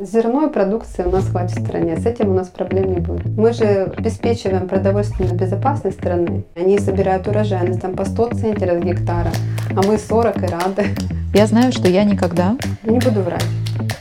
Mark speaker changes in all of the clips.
Speaker 1: Зерной продукции у нас хватит в стране, с этим у нас проблем не будет. Мы же обеспечиваем продовольственную безопасность страны. Они собирают урожайность там по 100 центнеров гектара, а мы 40 и рады.
Speaker 2: Я знаю, что я никогда...
Speaker 1: Не буду врать.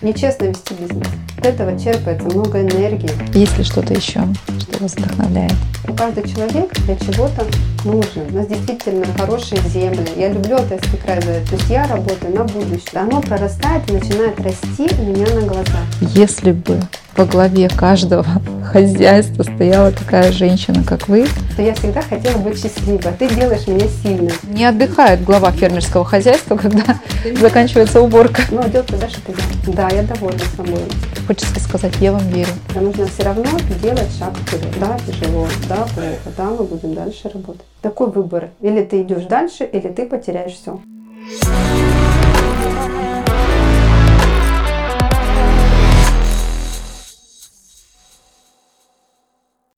Speaker 1: Нечестно вести бизнес. Этого черпается много энергии.
Speaker 2: Есть ли что-то еще, что вас вдохновляет?
Speaker 1: Каждый человек для чего-то нужен. У нас действительно хорошие земли. Я люблю Алтайский край за это. То есть я работаю на будущее. Оно прорастает и начинает расти у меня на глазах.
Speaker 2: Если бы во главе каждого хозяйства стояла такая женщина, как вы,
Speaker 1: то я всегда хотела быть счастливой. Ты делаешь меня сильной.
Speaker 2: Не отдыхает глава фермерского хозяйства, когда заканчивается уборка.
Speaker 1: Ну, а дело туда, что я. Да, я довольна собой.
Speaker 2: Хочется сказать, я вам верю.
Speaker 1: Но нужно все равно делать шаг вперед. Да, тяжело, да, плохо, да, мы будем дальше работать. Такой выбор. Или ты идешь дальше, или ты потеряешь все.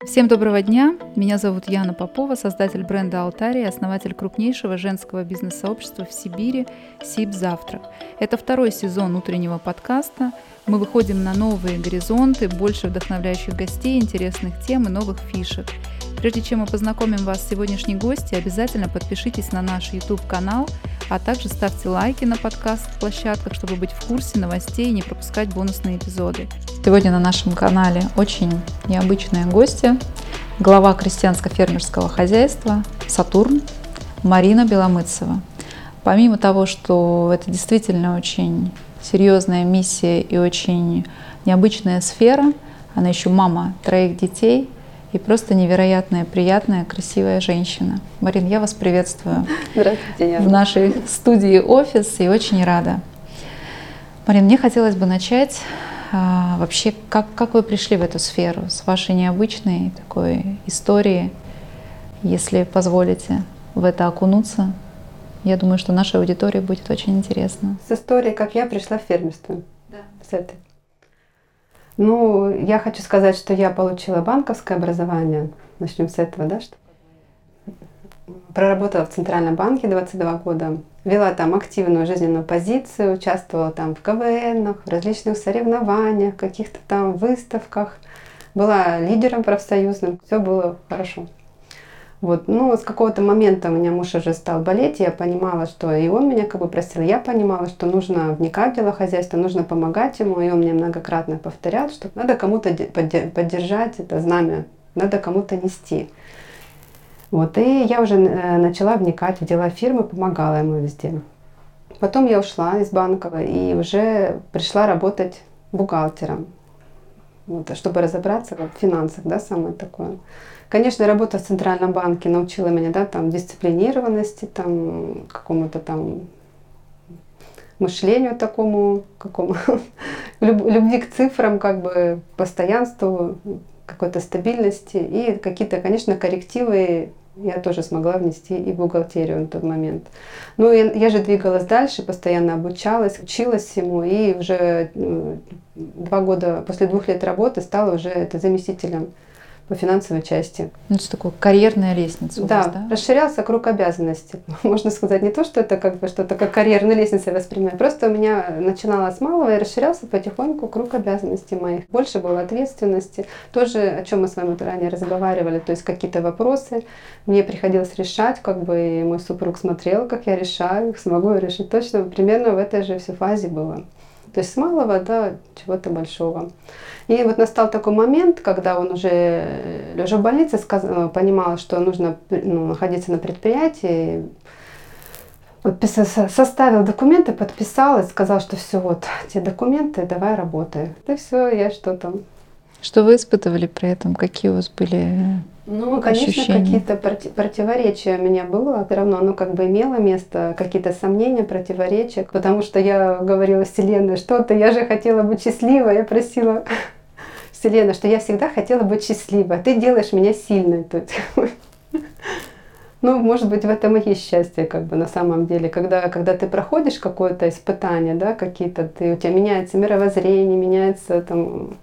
Speaker 2: Всем доброго дня! Меня зовут Яна Попова, создатель бренда Алтария, основатель крупнейшего женского бизнес-сообщества в Сибири «Сиб Завтрак». Это второй сезон утреннего подкаста. Мы выходим на новые горизонты, больше вдохновляющих гостей, интересных тем и новых фишек. Прежде чем мы познакомим вас с сегодняшней гостьей, обязательно подпишитесь на наш YouTube-канал, а также ставьте лайки на подкаст-площадках, чтобы быть в курсе новостей и не пропускать бонусные эпизоды. Сегодня на нашем канале очень необычная гостья, глава крестьянско-фермерского хозяйства «Сатурн» Марина Беломыцева. Помимо того, что это действительно очень серьезная миссия и очень необычная сфера, она еще мама троих детей и просто невероятная, приятная, красивая женщина. Марин, я вас приветствую
Speaker 1: Здравствуйте,
Speaker 2: в нашей студии офис и очень рада. Марин, мне хотелось бы начать а, вообще, как, как вы пришли в эту сферу с вашей необычной такой истории, если позволите в это окунуться? Я думаю, что нашей аудитории будет очень интересно.
Speaker 1: С историей, как я пришла в фермерство. Да. С этой. Ну, я хочу сказать, что я получила банковское образование. Начнем с этого, да? Что проработала в Центральном банке 22 года, вела там активную жизненную позицию, участвовала там в КВН, в различных соревнованиях, каких-то там выставках, была лидером профсоюзным, все было хорошо. Вот. Ну, с какого-то момента у меня муж уже стал болеть, я понимала, что и он меня как бы просил, я понимала, что нужно вникать в дело хозяйства, нужно помогать ему, и он мне многократно повторял, что надо кому-то поддержать это знамя, надо кому-то нести. Вот, и я уже э, начала вникать в дела фирмы, помогала ему везде. Потом я ушла из банка и уже пришла работать бухгалтером, вот, чтобы разобраться в финансах, да, самое такое. Конечно, работа в Центральном банке научила меня, да, там, дисциплинированности, там, какому-то там мышлению такому, какому, любви к цифрам, как бы, постоянству, какой-то стабильности и какие-то, конечно, коррективы я тоже смогла внести и бухгалтерию на тот момент. Ну, я, я же двигалась дальше, постоянно обучалась, училась всему, и уже два года, после двух лет работы стала уже это заместителем по финансовой части.
Speaker 2: Ну, это такое карьерная лестница
Speaker 1: да,
Speaker 2: вас, да?
Speaker 1: расширялся круг обязанностей. Можно сказать, не то, что это как бы что-то как карьерная лестница воспринимаю, просто у меня начинала с малого и расширялся потихоньку круг обязанностей моих. Больше было ответственности. Тоже, о чем мы с вами ранее разговаривали, то есть какие-то вопросы мне приходилось решать, как бы и мой супруг смотрел, как я решаю, смогу я решить. Точно, примерно в этой же все фазе было. То есть с малого до чего-то большого. И вот настал такой момент, когда он уже, лежа в больнице, сказал, понимал, что нужно ну, находиться на предприятии, составил документы, подписал и сказал, что все, вот, те документы, давай работай. И все, я что там.
Speaker 2: Что вы испытывали при этом? Какие у вас были
Speaker 1: ну, конечно, какие-то противоречия у меня было. Все равно оно как бы имело место, какие-то сомнения, противоречия. Потому что я говорила Вселенной, что-то, я же хотела быть счастливой, я просила Вселенная, что я всегда хотела быть счастливой, а ты делаешь меня сильной. Ну, может быть, в этом и есть счастье, как бы на самом деле, когда, когда ты проходишь какое-то испытание, да, какие-то, ты, у тебя меняется мировоззрение, меняется там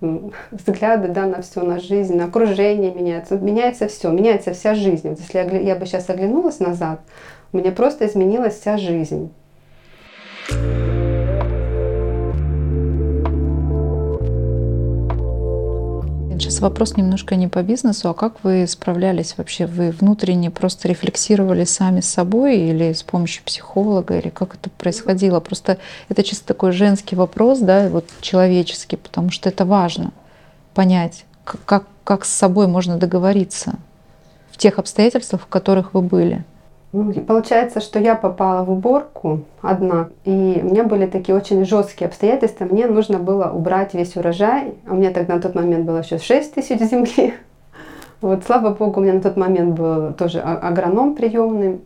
Speaker 1: взгляды, да, на все, на жизнь, на окружение меняется, меняется все, меняется вся жизнь. Вот если я бы сейчас оглянулась назад, у меня просто изменилась вся жизнь.
Speaker 2: Сейчас вопрос немножко не по бизнесу, а как вы справлялись вообще? Вы внутренне просто рефлексировали сами с собой или с помощью психолога, или как это происходило? Просто это чисто такой женский вопрос, да, вот человеческий, потому что это важно понять, как, как с собой можно договориться в тех обстоятельствах, в которых вы были.
Speaker 1: Получается, что я попала в уборку одна, и у меня были такие очень жесткие обстоятельства. Мне нужно было убрать весь урожай. А у меня тогда на тот момент было еще 6 тысяч земли. Вот, слава богу, у меня на тот момент был тоже а, агроном приемный.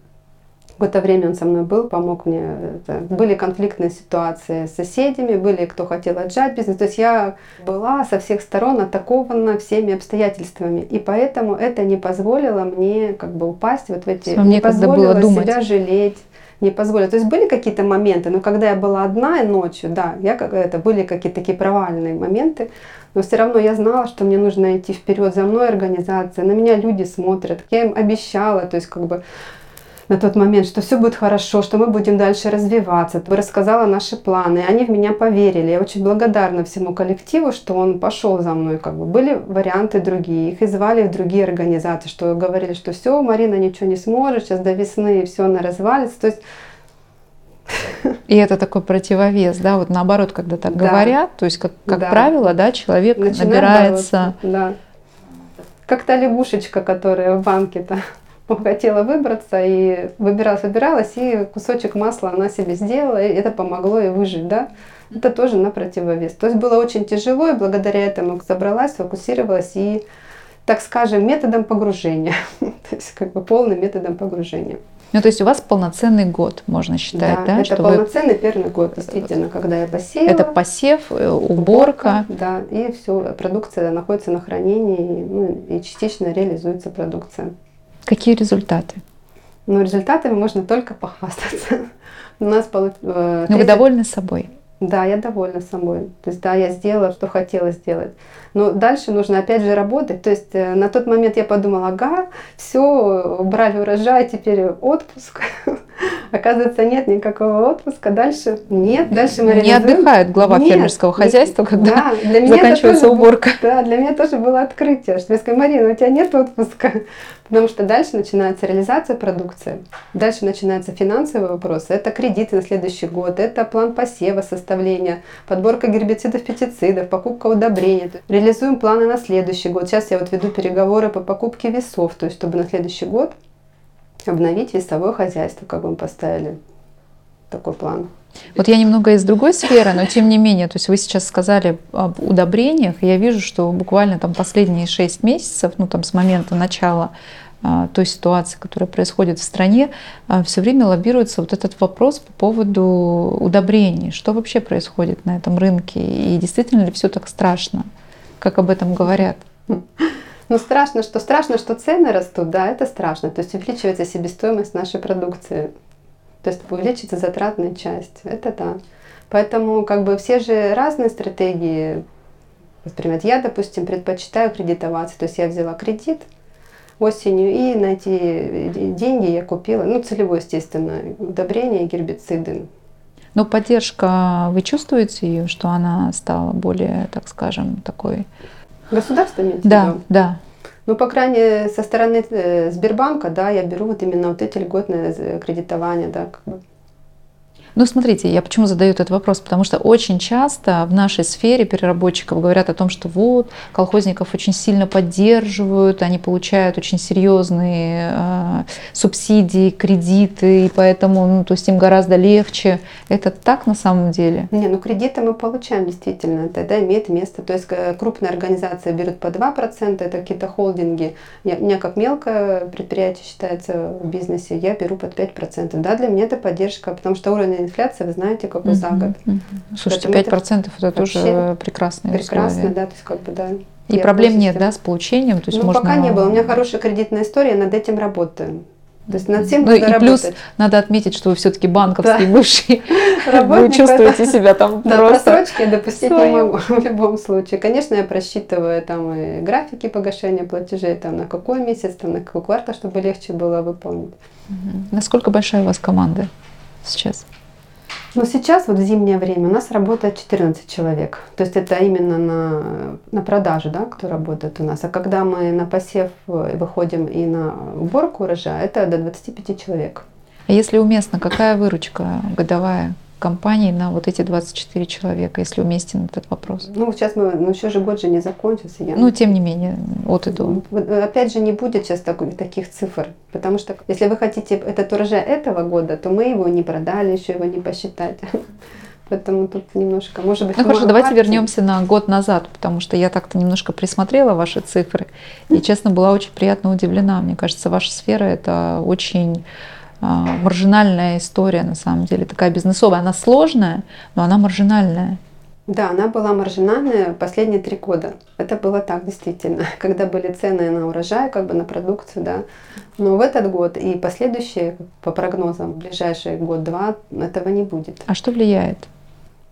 Speaker 1: Какое-то время он со мной был, помог мне. Это. Были конфликтные ситуации с соседями, были кто хотел отжать бизнес. То есть я была со всех сторон атакована всеми обстоятельствами. И поэтому это не позволило мне как бы упасть вот в эти...
Speaker 2: Мне
Speaker 1: не позволило
Speaker 2: было думать.
Speaker 1: себя жалеть не позволила. То есть были какие-то моменты, но когда я была одна ночью, да, я как это были какие-то такие провальные моменты, но все равно я знала, что мне нужно идти вперед, за мной организация, на меня люди смотрят, я им обещала, то есть как бы на тот момент, что все будет хорошо, что мы будем дальше развиваться. Рассказала наши планы, они в меня поверили. Я очень благодарна всему коллективу, что он пошел за мной. Как бы были варианты другие, их и звали в другие организации, что говорили, что все, Марина ничего не сможет, сейчас до весны все она развалится. То есть
Speaker 2: и это такой противовес, да, вот наоборот, когда так да. говорят, то есть, как, как да. правило, да, человек Начинает набирается...
Speaker 1: Бороться. Да. Как та лягушечка, которая в банке-то хотела выбраться и выбиралась, выбиралась, и кусочек масла она себе сделала, и это помогло ей выжить, да. Это тоже на противовес. То есть было очень тяжело, и благодаря этому собралась, фокусировалась и, так скажем, методом погружения. то есть как бы полным методом погружения.
Speaker 2: Ну, то есть у вас полноценный год, можно считать, да?
Speaker 1: да это что полноценный вы... первый год, действительно, когда я посеяла.
Speaker 2: Это посев, э, уборка. уборка
Speaker 1: да, и все, продукция находится на хранении, ну, и частично реализуется продукция.
Speaker 2: Какие результаты?
Speaker 1: Ну, результатами можно только похвастаться. У нас получ... 30...
Speaker 2: Э, Но вы довольны собой?
Speaker 1: Да, я довольна собой. То есть, да, я сделала, что хотела сделать. Но дальше нужно опять же работать. То есть, э, на тот момент я подумала, ага, все, убрали урожай, теперь отпуск. Оказывается, нет никакого отпуска. Дальше нет. Дальше мы
Speaker 2: Не отдыхает глава нет, фермерского хозяйства, когда да, для меня заканчивается уборка.
Speaker 1: Было, да, для меня тоже было открытие, что я сказала, Марина, у тебя нет отпуска. Потому что дальше начинается реализация продукции, дальше начинаются финансовые вопросы. Это кредиты на следующий год, это план посева, составления, подборка гербицидов, пестицидов, покупка удобрений. Реализуем планы на следующий год. Сейчас я вот веду переговоры по покупке весов, то есть чтобы на следующий год обновить весовое хозяйство, как бы мы поставили такой план.
Speaker 2: Вот я немного из другой сферы, но тем не менее, то есть вы сейчас сказали об удобрениях, я вижу, что буквально там последние 6 месяцев, ну там с момента начала а, той ситуации, которая происходит в стране, а, все время лоббируется вот этот вопрос по поводу удобрений. Что вообще происходит на этом рынке? И действительно ли все так страшно, как об этом говорят?
Speaker 1: Ну, страшно, что страшно, что цены растут, да, это страшно. То есть увеличивается себестоимость нашей продукции. То есть увеличится затратная часть. Это да. Поэтому как бы все же разные стратегии воспринимают. Я, допустим, предпочитаю кредитоваться. То есть я взяла кредит осенью и на эти деньги я купила, ну, целевое, естественно, удобрения и гербициды.
Speaker 2: Но поддержка, вы чувствуете ее, что она стала более, так скажем, такой
Speaker 1: Государство имеете
Speaker 2: Да, виду? да.
Speaker 1: Ну, по крайней мере, со стороны э, Сбербанка, да, я беру вот именно вот эти льготные э, кредитования, да, как бы.
Speaker 2: Ну, смотрите, я почему задаю этот вопрос, потому что очень часто в нашей сфере переработчиков говорят о том, что вот, колхозников очень сильно поддерживают, они получают очень серьезные э, субсидии, кредиты, и поэтому, ну, то есть им гораздо легче. Это так на самом деле?
Speaker 1: Не, ну кредиты мы получаем действительно, тогда имеет место. То есть э, крупные организации берут по 2%, это какие-то холдинги. Я, у меня как мелкое предприятие считается в бизнесе, я беру под 5%. Да, для меня это поддержка, потому что уровень инфляция, вы знаете, какой за год.
Speaker 2: Слушайте, пять процентов это, это тоже
Speaker 1: Прекрасно,
Speaker 2: условия.
Speaker 1: да, то есть как бы, да.
Speaker 2: И проблем нет, да, с получением? То есть
Speaker 1: ну,
Speaker 2: можно...
Speaker 1: пока не было. У меня хорошая кредитная история, над этим работаю. То есть над всем
Speaker 2: ну, и плюс надо отметить, что вы все-таки банковский да. бывший, вы чувствуете себя там
Speaker 1: да, просто... просрочки допустить не могу в любом случае. Конечно, я просчитываю там и графики погашения платежей, там на какой месяц, там на какой квартал, чтобы легче было выполнить.
Speaker 2: Насколько большая у вас команда сейчас?
Speaker 1: Но сейчас, вот в зимнее время, у нас работает 14 человек. То есть это именно на, на продажу, да, кто работает у нас. А когда мы на посев э, выходим и на уборку урожая, это до 25 человек.
Speaker 2: А если уместно, какая выручка годовая? Компании на вот эти 24 человека, если уместен этот вопрос?
Speaker 1: Ну, сейчас мы, ну, еще же год же не закончился.
Speaker 2: Я... Ну, тем не менее, от и до.
Speaker 1: Э, опять же, не будет сейчас такой, таких цифр, потому что если вы хотите этот урожай этого года, то мы его не продали, еще его не посчитать. Поэтому тут немножко, может быть,
Speaker 2: Ну хорошо, давайте вернемся на год назад, потому что я так-то немножко присмотрела ваши цифры и, честно, была очень приятно удивлена. Мне кажется, ваша сфера это очень маржинальная история на самом деле, такая бизнесовая. Она сложная, но она маржинальная.
Speaker 1: Да, она была маржинальная последние три года. Это было так, действительно, когда были цены на урожай, как бы на продукцию, да. Но в этот год и последующие, по прогнозам, ближайший год-два, этого не будет.
Speaker 2: А что влияет?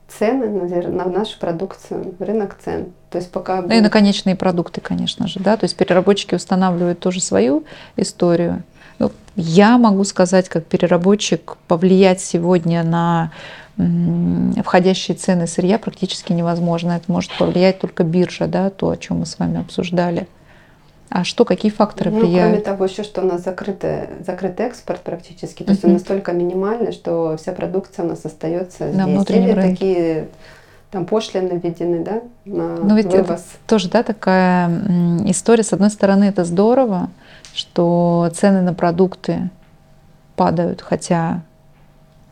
Speaker 1: Цены на, на нашу продукцию, рынок цен. То есть пока...
Speaker 2: Ну и на конечные продукты, конечно же, да. То есть переработчики устанавливают тоже свою историю. Ну, я могу сказать, как переработчик, повлиять сегодня на входящие цены сырья практически невозможно. Это может повлиять только биржа, да, то, о чем мы с вами обсуждали. А что, какие факторы
Speaker 1: ну,
Speaker 2: влияют?
Speaker 1: Кроме того, еще что у нас закрытый, закрытый экспорт практически, то есть он настолько минимальный, что вся продукция у нас остается на здесь. Внутреннем Или рынке. такие там пошлины введены, да, на
Speaker 2: Но ведь вывоз. Это тоже, да, такая история. С одной стороны, это здорово, что цены на продукты падают, хотя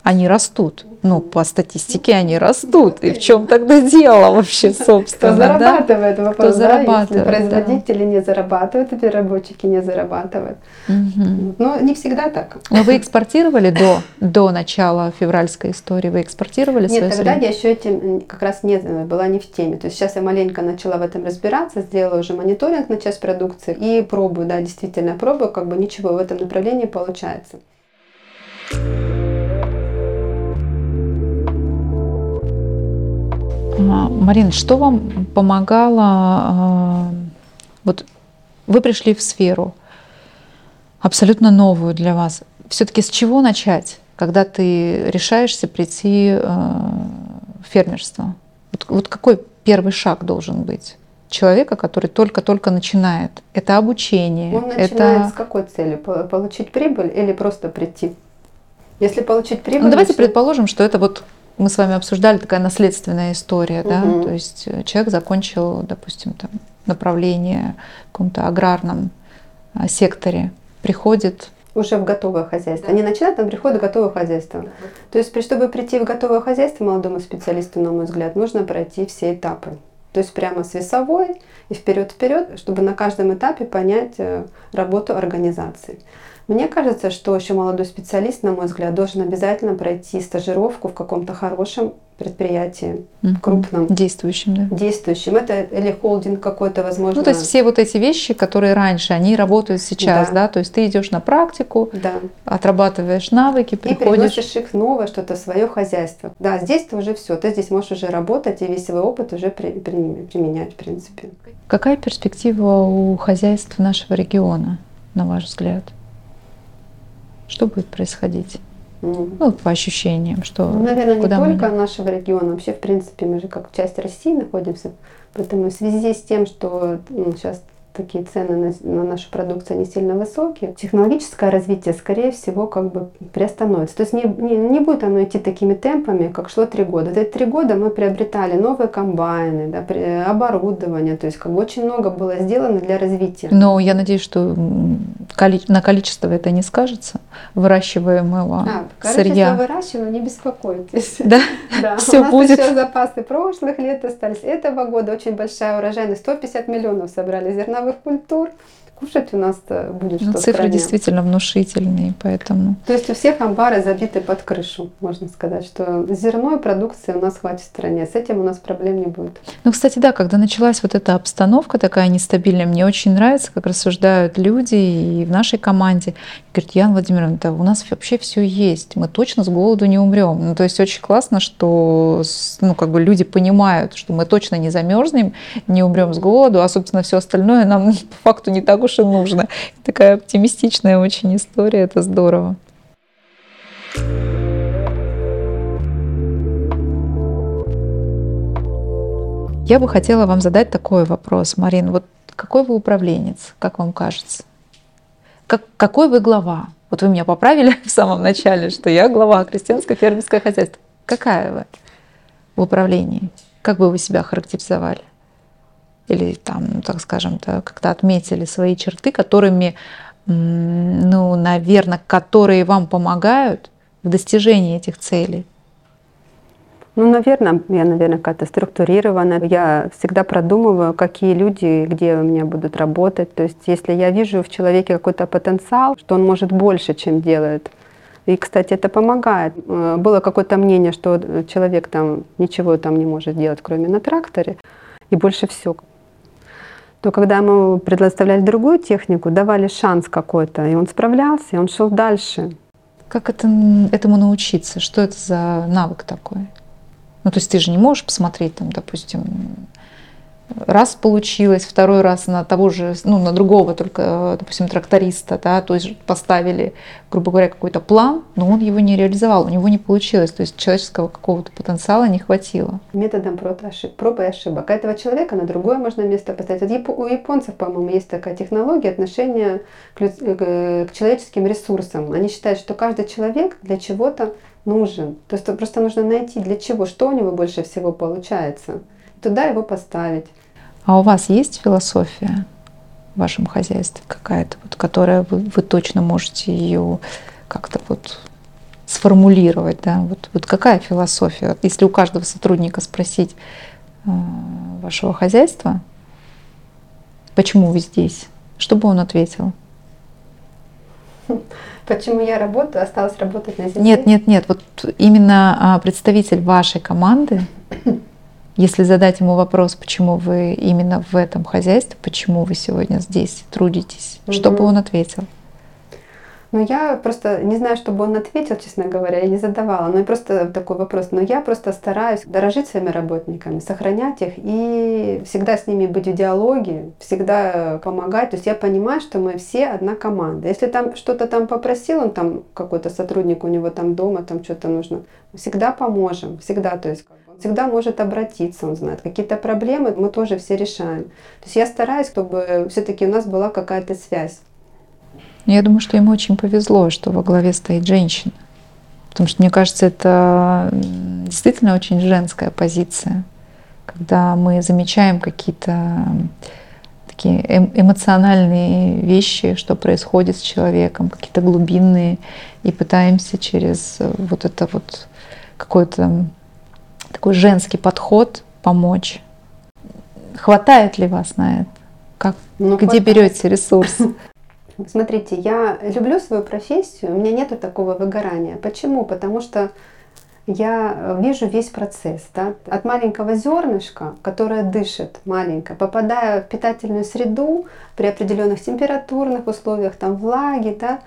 Speaker 2: они растут. Ну, по статистике они растут. И в чем тогда дело вообще, собственно?
Speaker 1: Кто зарабатывает, да? вопрос, Кто зарабатывает, Если производители да. не зарабатывают, и переработчики не зарабатывают. Угу. Но не всегда так.
Speaker 2: Но вы экспортировали до, до начала февральской истории? Вы экспортировали
Speaker 1: Нет, тогда я еще этим как раз не, была не в теме. То есть сейчас я маленько начала в этом разбираться, сделала уже мониторинг на часть продукции и пробую, да, действительно пробую, как бы ничего в этом направлении получается.
Speaker 2: А, Марин, что вам помогало? А, вот вы пришли в сферу абсолютно новую для вас. Все-таки с чего начать, когда ты решаешься прийти а, в фермерство? Вот, вот какой первый шаг должен быть? человека, который только-только начинает. Это обучение.
Speaker 1: Он начинает это... с какой целью? Получить прибыль или просто прийти? Если получить прибыль...
Speaker 2: Ну, давайте начнет... предположим, что это вот мы с вами обсуждали такая наследственная история, угу. да, то есть э, человек закончил, допустим, там направление в каком-то аграрном а, секторе, приходит
Speaker 1: уже в готовое хозяйство. Да. Они начинают, там приходят в готовое хозяйство. Да. То есть, чтобы прийти в готовое хозяйство молодому специалисту, на мой взгляд, нужно пройти все этапы. То есть прямо с весовой и вперед-вперед, чтобы на каждом этапе понять э, работу организации. Мне кажется, что еще молодой специалист, на мой взгляд, должен обязательно пройти стажировку в каком-то хорошем предприятии, угу. крупном.
Speaker 2: Действующем, да.
Speaker 1: Действующем. Это или холдинг какой-то, возможно.
Speaker 2: Ну, то есть все вот эти вещи, которые раньше, они работают сейчас, да? да? То есть ты идешь на практику, да. отрабатываешь навыки, приходишь. И
Speaker 1: приносишь их новое, что-то свое хозяйство. Да, здесь ты уже все, ты здесь можешь уже работать и весь свой опыт уже при, при, применять, в принципе.
Speaker 2: Какая перспектива у хозяйств нашего региона, на ваш взгляд? Что будет происходить? Ну, по ощущениям, что...
Speaker 1: Ну, наверное, куда не только мы... нашего региона, вообще, в принципе, мы же как часть России находимся, поэтому в связи с тем, что ну, сейчас такие цены на, на нашу продукцию не сильно высокие, технологическое развитие, скорее всего, как бы приостановится. То есть не, не, не будет оно идти такими темпами, как шло три года. За эти три года мы приобретали новые комбайны, да, оборудование, то есть как бы очень много было сделано для развития.
Speaker 2: Но я надеюсь, что на количество это не скажется, выращиваемого а, сырья.
Speaker 1: выращиваем, не беспокойтесь.
Speaker 2: Да?
Speaker 1: Да, Все у нас будет. еще запасы прошлых лет остались. Этого года очень большая урожайность, 150 миллионов собрали зерновых зерновых культур кушать у нас будет ну,
Speaker 2: что Цифры стране. действительно внушительные, поэтому...
Speaker 1: То есть у всех амбары забиты под крышу, можно сказать, что зерной продукции у нас хватит в стране, с этим у нас проблем не будет.
Speaker 2: Ну, кстати, да, когда началась вот эта обстановка такая нестабильная, мне очень нравится, как рассуждают люди и в нашей команде. Говорят, Яна Владимировна, да у нас вообще все есть, мы точно с голоду не умрем. Ну, то есть очень классно, что ну, как бы люди понимают, что мы точно не замерзнем, не умрем с голоду, а, собственно, все остальное нам по факту не так уж и нужно. Такая оптимистичная очень история, это здорово. Я бы хотела вам задать такой вопрос, Марин. Вот какой вы управленец, как вам кажется? Как, какой вы глава? Вот вы меня поправили в самом начале, что я глава крестьянского фермерского хозяйства. Какая вы в управлении? Как бы вы себя характеризовали? Или там, так скажем, как-то отметили свои черты, которыми, ну, наверное, которые вам помогают в достижении этих целей?
Speaker 1: Ну, наверное, я, наверное, как-то структурирована. Я всегда продумываю, какие люди, где у меня будут работать. То есть, если я вижу в человеке какой-то потенциал, что он может больше, чем делает. И, кстати, это помогает. Э, было какое-то мнение, что человек там ничего там не может делать, кроме на тракторе, и больше все. То когда мы предоставляли другую технику, давали шанс какой-то, и он справлялся, и он шел дальше.
Speaker 2: Как это, этому научиться? Что это за навык такой? Ну, то есть ты же не можешь посмотреть, там, допустим, раз получилось, второй раз на того же, ну, на другого только, допустим, тракториста, да, то есть поставили, грубо говоря, какой-то план, но он его не реализовал, у него не получилось, то есть человеческого какого-то потенциала не хватило.
Speaker 1: Методом проб и ошибок. Этого человека на другое можно место поставить. У японцев, по-моему, есть такая технология отношения к, к человеческим ресурсам. Они считают, что каждый человек для чего-то нужен. То есть просто нужно найти, для чего, что у него больше всего получается. Туда его поставить.
Speaker 2: А у вас есть философия в вашем хозяйстве какая-то, вот, которая вы, вы точно можете ее как-то вот сформулировать, да? Вот, вот какая философия? Если у каждого сотрудника спросить э, вашего хозяйства, почему вы здесь, что бы он ответил?
Speaker 1: Почему я работаю, осталась работать на земле?
Speaker 2: Нет, нет, нет. Вот именно а, представитель вашей команды, если задать ему вопрос, почему вы именно в этом хозяйстве, почему вы сегодня здесь трудитесь, угу. что бы он ответил?
Speaker 1: Ну, я просто не знаю, чтобы он ответил, честно говоря, я не задавала. И просто такой вопрос. Но я просто стараюсь дорожить своими работниками, сохранять их и всегда с ними быть в диалоге, всегда помогать. То есть я понимаю, что мы все одна команда. Если там что-то там попросил, он там какой-то сотрудник у него там дома, там что-то нужно, всегда поможем, всегда. То есть всегда может обратиться, он знает. Какие-то проблемы мы тоже все решаем. То есть я стараюсь, чтобы все-таки у нас была какая-то связь.
Speaker 2: Я думаю, что ему очень повезло, что во главе стоит женщина. Потому что, мне кажется, это действительно очень женская позиция, когда мы замечаем какие-то такие эм, эмоциональные вещи, что происходит с человеком, какие-то глубинные, и пытаемся через вот это вот какой-то такой женский подход помочь. Хватает ли вас на это? Как, ну, где хватает. берете ресурс?
Speaker 1: Смотрите, я люблю свою профессию, у меня нет такого выгорания. Почему? Потому что я вижу весь процесс. Да? От маленького зернышка, которое дышит маленько, попадая в питательную среду при определенных температурных условиях, там влаги, да,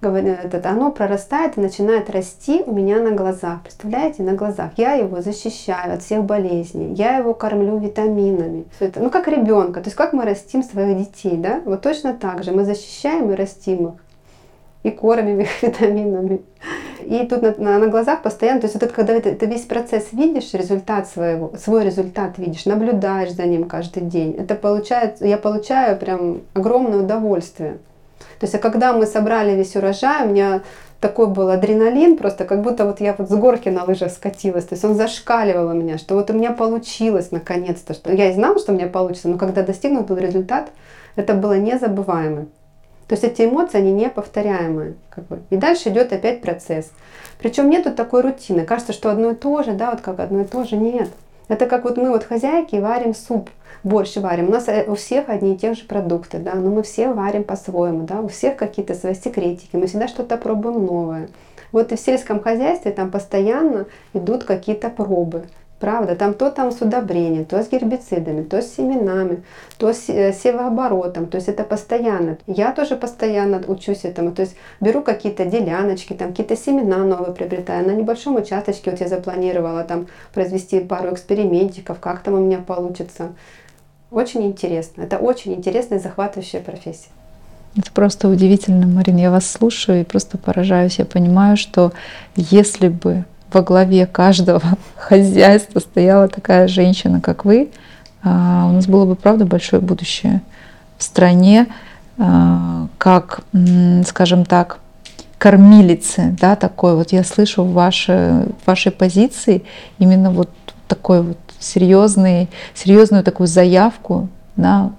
Speaker 1: это, оно прорастает и начинает расти у меня на глазах. Представляете, на глазах. Я его защищаю от всех болезней, я его кормлю витаминами. Это, ну как ребенка, то есть как мы растим своих детей, да? Вот точно так же мы защищаем и растим их и кормим их витаминами. И тут на, на, на глазах постоянно, то есть вот это, когда ты, ты весь процесс видишь, результат своего, свой результат видишь, наблюдаешь за ним каждый день, это получается, я получаю прям огромное удовольствие. То есть, а когда мы собрали весь урожай, у меня такой был адреналин, просто как будто вот я вот с горки на лыжах скатилась. То есть он зашкаливал у меня, что вот у меня получилось наконец-то. Что я и знала, что у меня получится, но когда достигнут был результат, это было незабываемо. То есть эти эмоции, они неповторяемые. Как бы. И дальше идет опять процесс. Причем нету такой рутины. Кажется, что одно и то же, да, вот как одно и то же. Нет. Это как вот мы вот хозяйки варим суп борщ варим. У нас э, у всех одни и те же продукты, да, но мы все варим по-своему, да, у всех какие-то свои секретики, мы всегда что-то пробуем новое. Вот и в сельском хозяйстве там постоянно идут какие-то пробы. Правда, там то там с удобрением, то с гербицидами, то с семенами, то с э, севооборотом. То есть это постоянно. Я тоже постоянно учусь этому. То есть беру какие-то деляночки, там какие-то семена новые приобретаю. На небольшом участочке вот я запланировала там произвести пару экспериментиков, как там у меня получится. Очень интересно. Это очень интересная и захватывающая профессия.
Speaker 2: Это просто удивительно, Марин. Я вас слушаю и просто поражаюсь. Я понимаю, что если бы во главе каждого хозяйства стояла такая женщина, как вы, а, у нас было бы, правда, большое будущее в стране, а, как, скажем так, кормилицы, да, такой вот я слышу в вашей, в вашей позиции именно вот такой вот серьезный, серьезную такую заявку на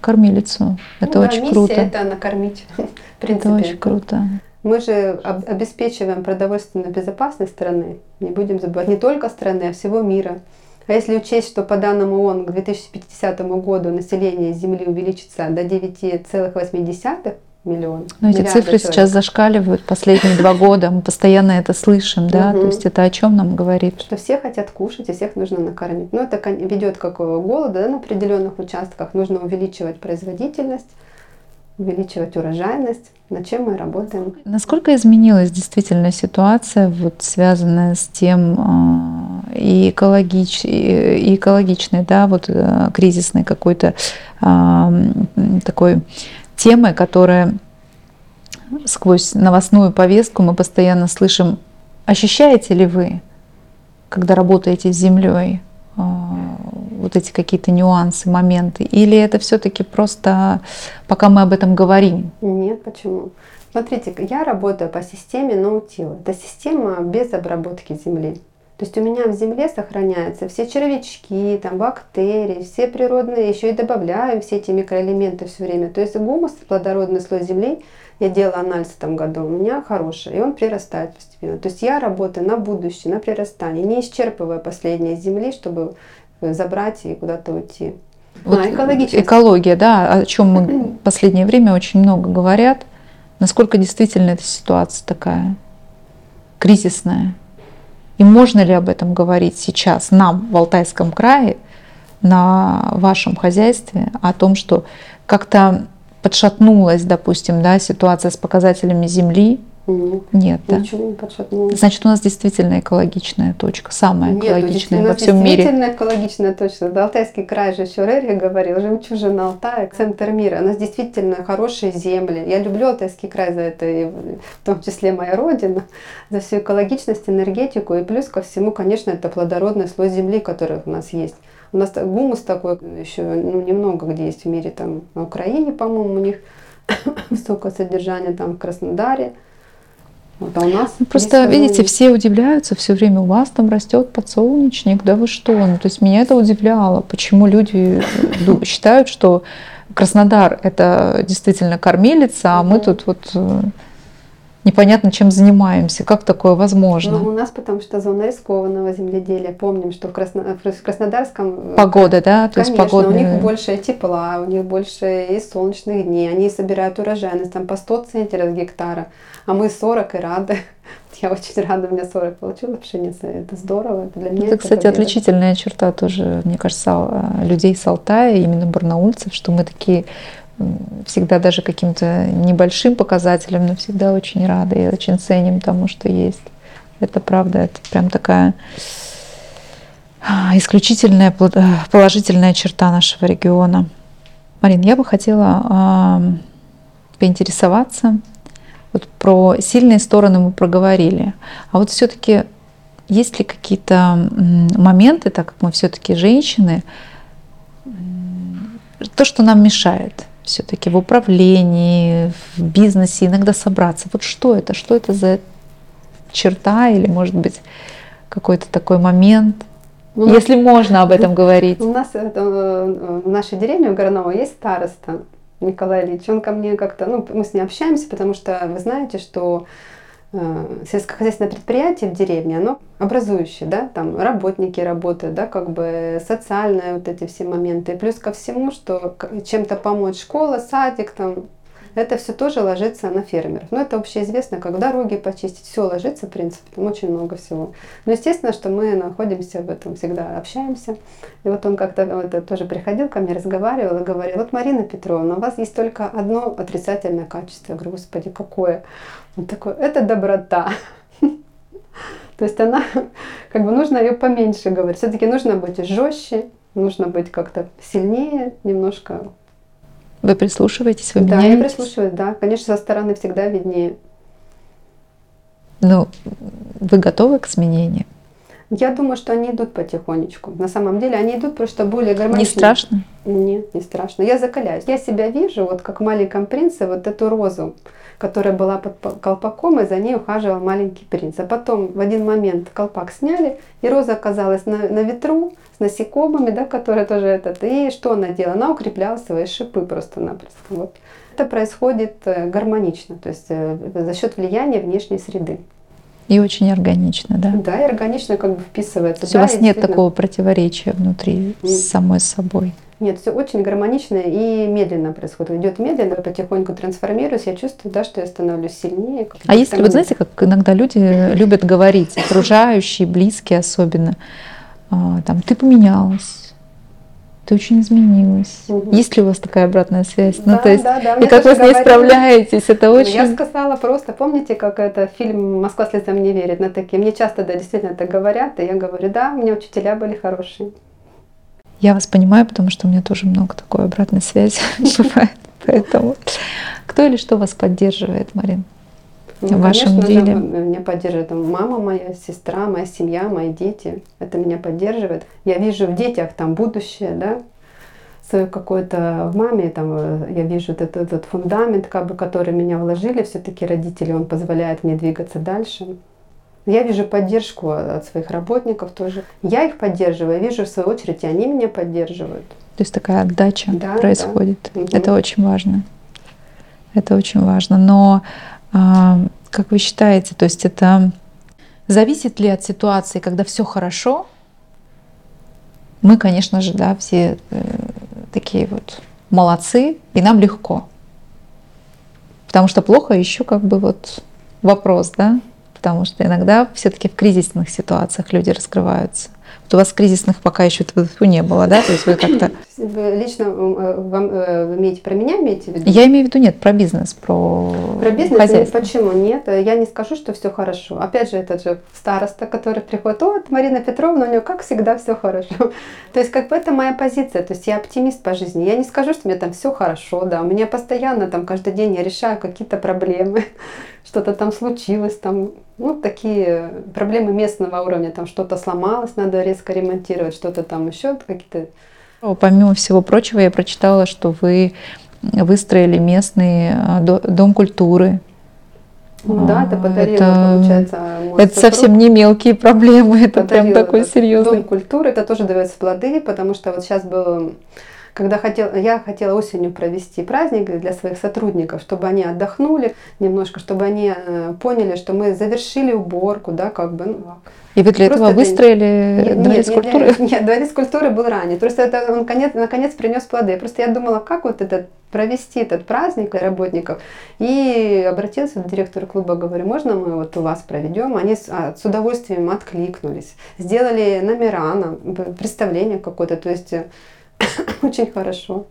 Speaker 2: кормилицу. Это ну, очень
Speaker 1: да,
Speaker 2: круто.
Speaker 1: это накормить. В принципе.
Speaker 2: Это очень круто.
Speaker 1: Мы же обеспечиваем продовольственную безопасность страны. Не будем забывать не только страны, а всего мира. А если учесть, что по данным ООН к 2050 году население Земли увеличится до 9,8 миллиона.
Speaker 2: Но эти цифры человек. сейчас зашкаливают последние два года. Мы постоянно это слышим, да? То есть это о чем нам говорит?
Speaker 1: Что все хотят кушать, и всех нужно накормить. Но это ведет к голоду да, на определенных участках. Нужно увеличивать производительность, увеличивать урожайность, над чем мы работаем.
Speaker 2: Насколько изменилась действительно ситуация, вот, связанная с тем а, и, экологич, и экологичной, да, вот э, кризисной какой-то а, такой темой, которая сквозь новостную повестку мы постоянно слышим, ощущаете ли вы, когда работаете с землей, а, вот эти какие-то нюансы, моменты? Или это все-таки просто пока мы об этом говорим?
Speaker 1: Нет, почему? Смотрите, я работаю по системе наутила. Это система без обработки земли. То есть у меня в земле сохраняются все червячки, там, бактерии, все природные, еще и добавляю все эти микроэлементы все время. То есть гумус, плодородный слой земли, я делала анализ в этом году, у меня хороший, и он прирастает постепенно. То есть я работаю на будущее, на прирастание, не исчерпывая последние земли, чтобы э, забрать и куда-то уйти.
Speaker 2: Вот а, экология, да, о чем мы в последнее время очень много говорят. Насколько действительно эта ситуация такая кризисная? И можно ли об этом говорить сейчас нам в Алтайском крае, на вашем хозяйстве, о том, что как-то подшатнулась, допустим, да, ситуация с показателями земли,
Speaker 1: нет.
Speaker 2: Нет, да?
Speaker 1: Ничего не подшатнулось.
Speaker 2: Значит, у нас действительно экологичная точка, самая Нет, экологичная во всем мире.
Speaker 1: действительно экологичная точка. Да, Алтайский край же еще Рерих говорил, жемчужина Алтая, центр мира. У нас действительно хорошие земли. Я люблю Алтайский край за это, и в том числе моя родина, за всю экологичность, энергетику. И плюс ко всему, конечно, это плодородный слой земли, который у нас есть. У нас гумус такой еще ну, немного где есть в мире, там на Украине, по-моему, у них высокое содержание, там в Краснодаре.
Speaker 2: Вот, а у нас ну, Просто, видите, все удивляются все время, у вас там растет подсолнечник, да вы что? Ну, то есть меня это удивляло, почему люди э, считают, что Краснодар это действительно кормилица, а мы тут вот э, непонятно чем занимаемся. Как такое возможно?
Speaker 1: Ну, у нас потому что зона рискованного земледелия. Помним, что в, Красно... в Краснодарском...
Speaker 2: Э, Погода, да?
Speaker 1: То Конечно, есть погодные... у них больше тепла, у них больше и солнечных дней. Они собирают урожайность там по 100 центнеров гектара, а мы 40 и рады. Я очень рада, у меня 40 получилось пшеница. Это здорово. Это для меня
Speaker 2: это, кстати, победа. отличительная черта тоже, мне кажется, людей с Алтая, именно барнаульцев, что мы такие всегда даже каким-то небольшим показателем, но всегда очень рады и очень ценим тому, что есть. Это правда, это прям такая а, исключительная положительная черта нашего региона. Марин, я бы хотела поинтересоваться. Вот про сильные стороны мы проговорили. А вот все-таки есть ли какие-то моменты, так как мы все-таки женщины, то, что нам мешает? Все-таки в управлении, в бизнесе иногда собраться. Вот что это? Что это за черта или, может быть, какой-то такой момент? У Если нас, можно об этом говорить.
Speaker 1: У нас это, э, в нашей деревне в Горново есть староста Николай Ильич. Он ко мне как-то, ну, мы с ним общаемся, потому что вы знаете, что Э, сельскохозяйственное предприятие в деревне, оно образующее, да, там работники работают, да, как бы социальные вот эти все моменты. Плюс ко всему, что чем-то помочь школа, садик, там, это все тоже ложится на фермеров. Но это общеизвестно, как дороги почистить, все ложится, в принципе, там очень много всего. Но естественно, что мы находимся в этом, всегда общаемся. И вот он как-то вот, тоже приходил ко мне, разговаривал и говорил, вот Марина Петровна, у вас есть только одно отрицательное качество. Я говорю, господи, какое? Он такой, это доброта. То есть она, как бы нужно ее поменьше говорить. Все-таки нужно быть жестче, нужно быть как-то сильнее, немножко.
Speaker 2: Вы прислушиваетесь, вы
Speaker 1: Да, я прислушиваюсь, да. Конечно, со стороны всегда виднее.
Speaker 2: Ну, вы готовы к изменениям?
Speaker 1: Я думаю, что они идут потихонечку. На самом деле они идут просто более гармонично.
Speaker 2: Не страшно?
Speaker 1: Нет, не страшно. Я закаляюсь. Я себя вижу, вот как в маленьком принце, вот эту розу, которая была под колпаком, и за ней ухаживал маленький принц. А потом в один момент колпак сняли, и роза оказалась на, на ветру с насекомыми, да, которые тоже этот. И что она делала? Она укрепляла свои шипы просто-напросто. Вот. Это происходит э, гармонично, то есть э, за счет влияния внешней среды.
Speaker 2: И очень органично, да?
Speaker 1: Да, и органично как бы вписывается.
Speaker 2: То
Speaker 1: да,
Speaker 2: у вас нет такого противоречия внутри
Speaker 1: Нет.
Speaker 2: с самой собой?
Speaker 1: Нет, все очень гармонично и медленно происходит. Идет медленно, потихоньку трансформируюсь, я чувствую, да, что я становлюсь сильнее.
Speaker 2: А если, вот знаете, как иногда люди любят говорить, окружающие, близкие особенно, а, там, ты поменялась, ты очень изменилась.
Speaker 1: Мгм.
Speaker 2: Есть ли у вас такая обратная связь?
Speaker 1: Да,
Speaker 2: ну, то есть,
Speaker 1: да, да,
Speaker 2: и как вы с ней
Speaker 1: говорили.
Speaker 2: справляетесь, это
Speaker 1: Ну,
Speaker 2: очень...
Speaker 1: Я сказала просто, помните, как это фильм «Москва слезам не верит» на такие. Мне часто, да, действительно это говорят, и я говорю, да, у меня учителя были хорошие.
Speaker 2: Я вас понимаю, потому что у меня тоже много такой обратной связи бывает. Поэтому кто или что вас поддерживает, Марин?
Speaker 1: Ну,
Speaker 2: В вашем
Speaker 1: конечно же,
Speaker 2: деле?
Speaker 1: меня поддерживает мама моя, сестра, моя семья, мои дети. Это меня поддерживает. Я вижу в детях там будущее, да, свое какое-то в маме, там, э, я вижу этот, этот фундамент, как бы, который меня вложили, все-таки родители, он позволяет мне двигаться дальше. Я вижу поддержку от своих работников тоже. Я их поддерживаю, я вижу в свою очередь, и они меня поддерживают.
Speaker 2: То есть такая отдача
Speaker 1: Да,
Speaker 2: происходит.
Speaker 1: да. Мгм.
Speaker 2: Это очень важно. Это очень важно. Но а, как вы считаете, то есть это зависит ли от ситуации, когда все хорошо? Мы, конечно же, да, все э, такие вот молодцы, и нам легко. Потому что плохо еще как бы вот вопрос, да? Потому что иногда все-таки в кризисных ситуациях люди раскрываются. Вот у вас кризисных пока еще не было, да? То есть вы как-то...
Speaker 1: Лично э, вам, э, вы имеете про меня имеете в виду?
Speaker 2: Я имею в виду нет про бизнес, про,
Speaker 1: Про бизнес
Speaker 2: хозяйство.
Speaker 1: нет, почему нет? Я не скажу, что все хорошо. Опять же, этот же староста, который приходит, вот Марина Петровна, у нее как всегда все хорошо. То есть как бы это моя позиция, то есть я оптимист по жизни. Я не скажу, что у меня там все хорошо, да, у меня постоянно там каждый день я решаю какие-то проблемы, что-то там случилось, там, ну, такие проблемы местного уровня, там что-то сломалось, надо резко ремонтировать, что-то там еще, какие-то
Speaker 2: Помимо всего прочего, я прочитала, что вы выстроили местный до- дом культуры.
Speaker 1: Ну да, это
Speaker 2: А,
Speaker 1: подарила,
Speaker 2: это-
Speaker 1: получается,
Speaker 2: Это
Speaker 1: супруг.
Speaker 2: совсем не мелкие проблемы, это прям
Speaker 1: подарила
Speaker 2: такой серьезный.
Speaker 1: Дом культуры, это тоже дается плоды, потому что вот сейчас был, когда хотел, я хотела осенью провести праздник для своих сотрудников, чтобы они отдохнули немножко, чтобы они э, поняли, что мы завершили уборку, да, как бы. ну,
Speaker 2: И вы для
Speaker 1: Просто
Speaker 2: этого
Speaker 1: это-
Speaker 2: выстроили
Speaker 1: нет,
Speaker 2: дворец
Speaker 1: нет,
Speaker 2: культуры?
Speaker 1: Нет, нет, дворец культуры был ранее. Просто это он конец, наконец принес плоды. Просто я думала, как вот этот провести этот праздник для работников. И обратился к директору клуба, говорю, можно мы вот у вас проведем? Они с, а, с удовольствием откликнулись. Сделали номера, нам, п- представление какое-то. То есть э, очень хорошо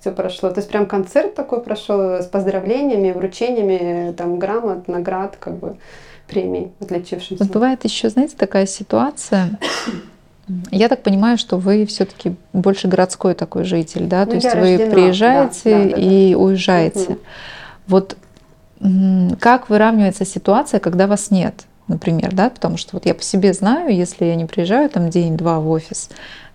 Speaker 1: все прошло. То есть прям концерт такой прошел с поздравлениями, вручениями там грамот, наград, как бы премий отличившимся.
Speaker 2: Вот бывает еще, знаете, такая ситуация. Я так понимаю, что вы все-таки больше городской такой житель, да? То
Speaker 1: Ну,
Speaker 2: есть
Speaker 1: я
Speaker 2: вы
Speaker 1: рождена,
Speaker 2: приезжаете
Speaker 1: да, да, да, да.
Speaker 2: и уезжаете.
Speaker 1: Мгм.
Speaker 2: Вот как выравнивается ситуация, когда вас нет, например, да? Потому что вот я по себе знаю, если я не приезжаю там день-два в офис,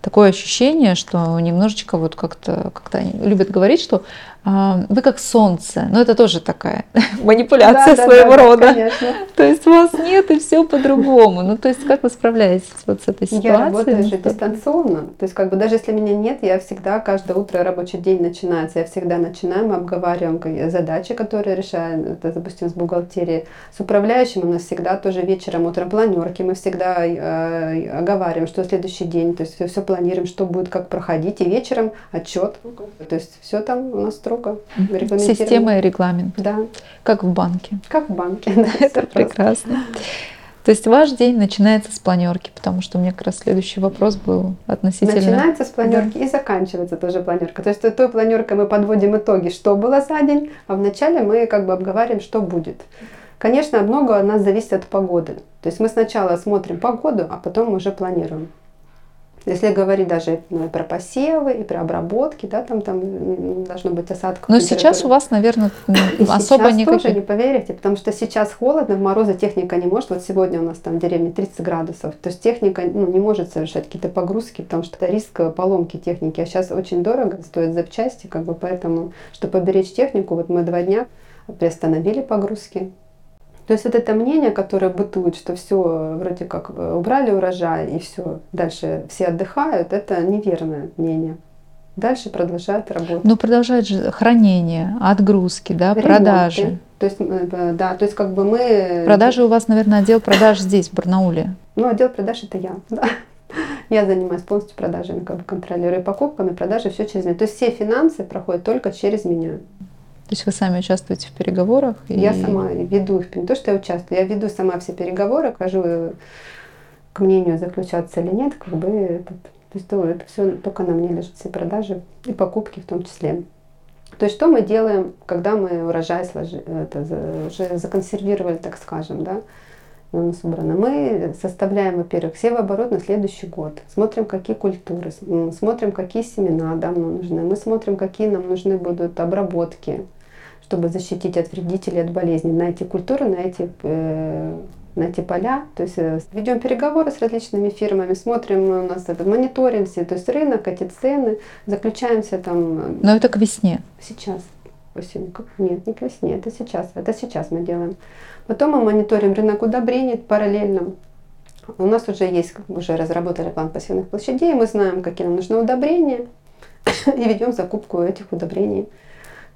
Speaker 2: такое ощущение, что немножечко вот как-то, как-то они любят говорить, что вы как солнце. Но это тоже такая манипуляция
Speaker 1: Да,
Speaker 2: своего
Speaker 1: да, да,
Speaker 2: рода.
Speaker 1: Конечно.
Speaker 2: То есть вас нет и все по-другому. Ну, то есть как вы справляетесь вот с этой ситуацией?
Speaker 1: Я работаю же
Speaker 2: Что-
Speaker 1: дистанционно. То есть, как бы даже если меня нет, я всегда каждое утро рабочий день начинается. Я всегда начинаю, мы обговариваем какие задачи, которые решаем. Это, допустим, с бухгалтерией. С управляющим у нас всегда тоже вечером, утром планерки. Мы всегда э, оговариваем, что следующий день. То есть все, планируем, что будет, как проходить. И вечером отчет. То есть все там у нас строго регламентировано.
Speaker 2: Система и регламент,
Speaker 1: Да,
Speaker 2: как в банке.
Speaker 1: как в банке. да,
Speaker 2: Это прекрасно. То есть ваш день начинается с планерки, потому что у меня как раз следующий вопрос был относительно...
Speaker 1: Начинается с планерки и заканчивается тоже планерка. То есть той планеркой мы подводим итоги, что было за день, а вначале мы как бы обговариваем, что будет. Конечно, много от нас зависит от погоды. То есть мы сначала смотрим погоду, а потом уже планируем. Если говорить даже ну, про посевы и про обработки, да, там, там должно быть осадков.
Speaker 2: Но сейчас у вас, наверное, особо
Speaker 1: сейчас
Speaker 2: никаких...
Speaker 1: тоже не поверите, потому что сейчас холодно, в морозы техника не может. Вот сегодня у нас там в деревне 30 градусов. То есть техника ну, не может совершать какие-то погрузки, потому что это риск поломки техники. А сейчас очень дорого стоят запчасти, как бы поэтому, чтобы поберечь технику, вот мы два дня приостановили погрузки, то есть вот это мнение, которое бытует, что все вроде как убрали урожай и все, дальше все отдыхают, это неверное мнение. Дальше продолжают работать.
Speaker 2: Ну, продолжает же хранение, отгрузки, да, Ремонты. продажи.
Speaker 1: То есть, э, да, то есть как бы мы...
Speaker 2: Продажи у вас, наверное, отдел продаж здесь, в Барнауле.
Speaker 1: Ну, отдел продаж это я, да. Я занимаюсь полностью продажами, как бы контролирую покупками, продажи, все через меня. То есть все финансы проходят только через меня.
Speaker 2: То есть вы сами участвуете в переговорах?
Speaker 1: Я и... сама веду. Не то, что я участвую, я веду сама все переговоры, хожу э, к мнению, заключаться или нет, как бы этот, то есть это все только на мне лежит, все продажи и покупки в том числе. То есть что мы делаем, когда мы урожай сложи, это, уже законсервировали, так скажем, да, у нас убрано. Мы составляем, во-первых, все в оборот на следующий год. Смотрим, какие культуры, смотрим, какие семена да, нам нужны. Мы смотрим, какие нам нужны будут обработки чтобы защитить от вредителей, от болезней на эти культуры, на эти, э, на эти поля. То есть э, ведем переговоры с различными фирмами, смотрим у нас это мониторимся, то есть рынок, эти цены, заключаемся там.
Speaker 2: Э, Но это к весне.
Speaker 1: Сейчас. Осенью. Нет, не к весне, это сейчас. Это сейчас мы делаем. Потом мы мониторим рынок удобрений параллельно. У нас уже есть, уже разработали план пассивных площадей, мы знаем, какие нам нужны удобрения, и ведем закупку этих удобрений.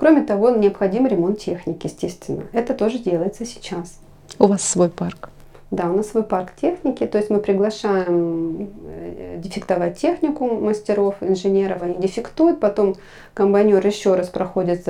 Speaker 1: Кроме того, необходим ремонт техники, естественно. Это тоже делается сейчас.
Speaker 2: У вас свой парк?
Speaker 1: Да, у нас свой парк техники, то есть мы приглашаем э, дефектовать технику мастеров, инженеров, они дефектуют, потом комбайнер еще раз проходит,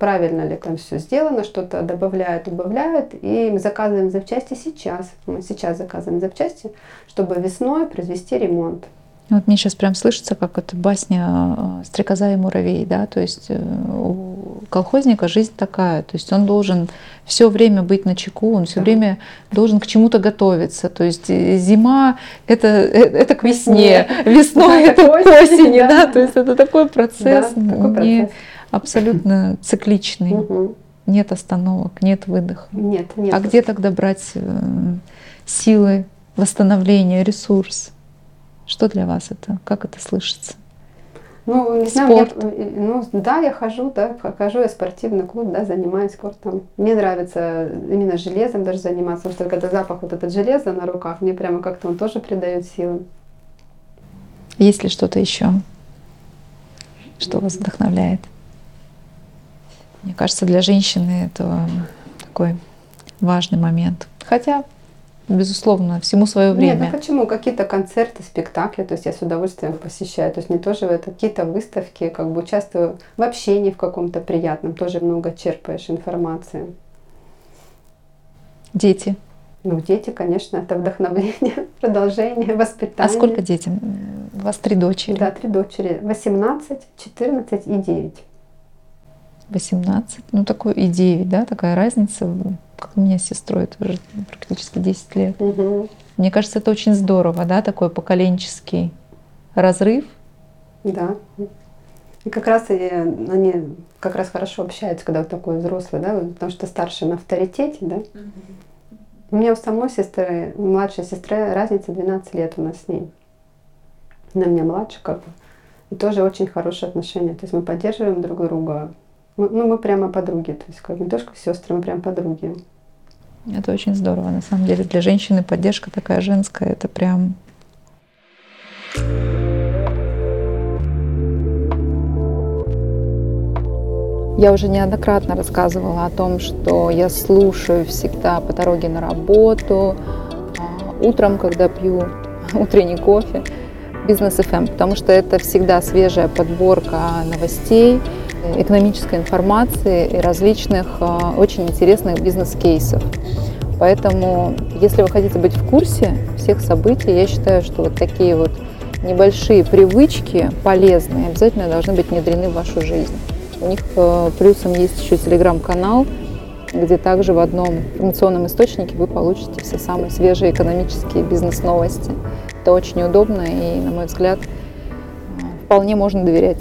Speaker 1: правильно ли там все сделано, что-то добавляют, убавляют, и мы заказываем запчасти сейчас, мы сейчас заказываем запчасти, чтобы весной произвести ремонт.
Speaker 2: Вот мне сейчас прям слышится, как это басня э, «Стрекоза и муравей», да, то есть э, у колхозника жизнь такая, то есть он должен все время быть на чеку, он все да. время должен к чему-то готовиться, то есть э, зима это, это к весне, весной это к осени, да, то есть это такой процесс, не абсолютно цикличный, нет остановок, нет выдоха.
Speaker 1: Нет, нет.
Speaker 2: А где тогда брать силы восстановления, ресурс? Что для вас это? Как это слышится?
Speaker 1: Ну, не знаю, Спорт. Я, ну, да, я хожу, да, хожу я в спортивный клуб, да, занимаюсь спортом. Мне нравится именно железом даже заниматься, потому что когда запах вот этот железа на руках, мне прямо как-то он тоже придает силы.
Speaker 2: Есть ли что-то еще, что вас вдохновляет? Мне кажется, для женщины это такой важный момент. Хотя безусловно, всему свое время.
Speaker 1: Нет, ну почему? Какие-то концерты, спектакли, то есть я с удовольствием посещаю. То есть не тоже это какие-то выставки, как бы участвую в общении в каком-то приятном, тоже много черпаешь информации.
Speaker 2: Дети?
Speaker 1: Ну, дети, конечно, это вдохновление, продолжение, воспитание.
Speaker 2: А сколько детям? У вас три дочери?
Speaker 1: Да, три дочери. 18, 14 и 9.
Speaker 2: 18, ну такой и 9, да, такая разница как у меня с сестрой тоже практически 10 лет. Угу. Мне кажется, это очень здорово, да, такой поколенческий разрыв.
Speaker 1: Да. И как раз и они как раз хорошо общаются, когда вот такой взрослый, да, потому что старший на авторитете, да. Угу. У меня у самой сестры, младшей сестры, разница 12 лет у нас с ней. Она меня младше, как бы. И тоже очень хорошие отношения. То есть мы поддерживаем друг друга. Ну, мы прямо подруги. То есть как не то, что сестры, мы прям подруги.
Speaker 2: Это очень здорово. На самом деле для женщины поддержка такая женская, это прям... Я уже неоднократно рассказывала о том, что я слушаю всегда по дороге на работу, а, утром, когда пью утренний кофе, бизнес FM, эм, потому что это всегда свежая подборка новостей, экономической информации и различных а, очень интересных бизнес-кейсов. Поэтому, если вы хотите быть в курсе всех событий, я считаю, что вот такие вот небольшие привычки полезные обязательно должны быть внедрены в вашу жизнь. У них а, плюсом есть еще телеграм-канал, где также в одном информационном источнике вы получите все самые свежие экономические бизнес-новости. Это очень удобно и, на мой взгляд, вполне можно доверять.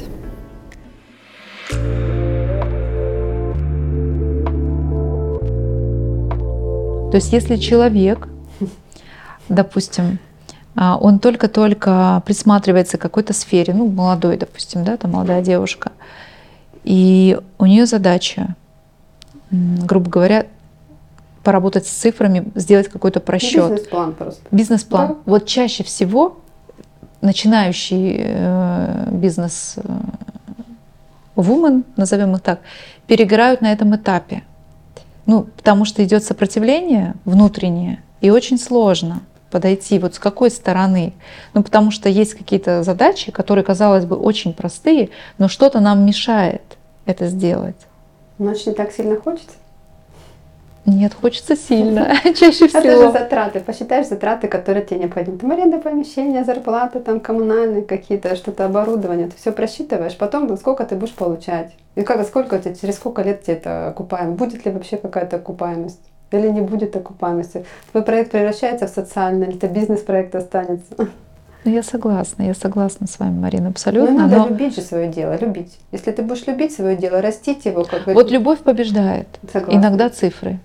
Speaker 2: То есть если человек, допустим, а, он только-только присматривается к какой-то сфере, ну, молодой, допустим, да, там молодая девушка, и у нее задача, грубо говоря, поработать с цифрами, сделать какой-то просчет.
Speaker 1: Бизнес-план просто.
Speaker 2: Бизнес-план. Да. Вот чаще всего начинающий э, бизнес э, woman, назовем их так, перегорают на этом этапе. Ну, потому что идет сопротивление внутреннее, и очень сложно подойти вот с какой стороны. Ну, потому что есть какие-то задачи, которые, казалось бы, очень простые, но что-то нам мешает это сделать.
Speaker 1: Но очень так сильно хочется.
Speaker 2: Нет, хочется сильно, чаще всего. Это
Speaker 1: же затраты. Посчитаешь затраты, которые тебе необходимы. Там аренда помещения, зарплаты, там коммунальные какие-то, что-то оборудование. Ты все просчитываешь. Потом сколько ты будешь получать. И как, сколько тебе, через сколько лет тебе это окупаемо? Будет ли вообще какая-то окупаемость? Или не будет окупаемости? Твой проект превращается в социальный, или это бизнес-проект останется?
Speaker 2: Ну, я согласна, я согласна с вами, Марина, абсолютно.
Speaker 1: Ну, надо но... любить же свое дело, любить. Если ты будешь любить свое дело, растить его, как
Speaker 2: Вот любовь побеждает. Согласна. Иногда цифры.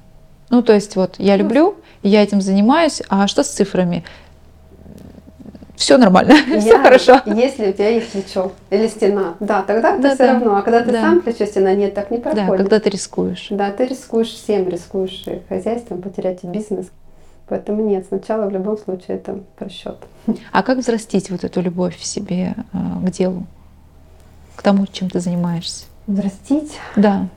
Speaker 2: Ну, то есть вот я люблю, я этим занимаюсь, а что с цифрами? Все нормально, я, все хорошо.
Speaker 1: Если у тебя есть плечо или стена, да, тогда да, ты все равно. А когда ты да. сам плечо, стена нет, так не проходит.
Speaker 2: Да, когда ты рискуешь.
Speaker 1: Да, ты рискуешь всем, рискуешь и хозяйством, потерять и бизнес. Поэтому нет, сначала в любом случае это просчет.
Speaker 2: А как взрастить вот эту любовь в себе э, к делу, к тому, чем ты занимаешься?
Speaker 1: Взрастить?
Speaker 2: Да.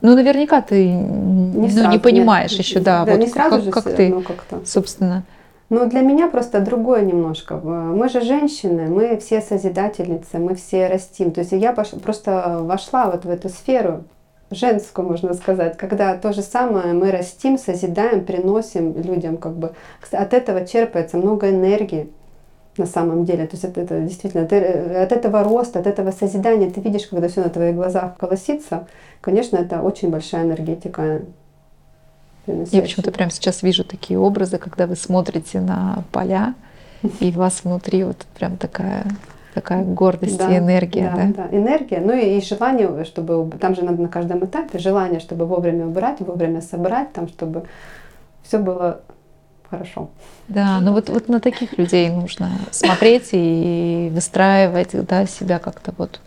Speaker 2: Ну, наверняка ты не, ну, сразу, не понимаешь нет, еще, да,
Speaker 1: да вот не сразу как, же как ты, как-то.
Speaker 2: собственно.
Speaker 1: Ну, для меня просто другое немножко. Мы же женщины, мы все созидательницы, мы все растим. То есть я просто вошла вот в эту сферу женскую, можно сказать, когда то же самое мы растим, созидаем, приносим людям, как бы от этого черпается много энергии на самом деле. То есть это, это действительно ты, э, от этого роста, от этого созидания ты видишь, когда все на твоих глазах колосится, конечно, это очень большая энергетика.
Speaker 2: Я почему-то прямо сейчас вижу такие образы, когда вы смотрите на поля, и у вас внутри вот прям такая такая гордость да, и энергия, да,
Speaker 1: да? Да, энергия, ну и, и желание, чтобы, там же надо на каждом этапе, желание, чтобы вовремя убрать, вовремя собрать, там, чтобы все было хорошо.
Speaker 2: Да, ну вот, вот на таких людей нужно смотреть и выстраивать да, себя как-то вот,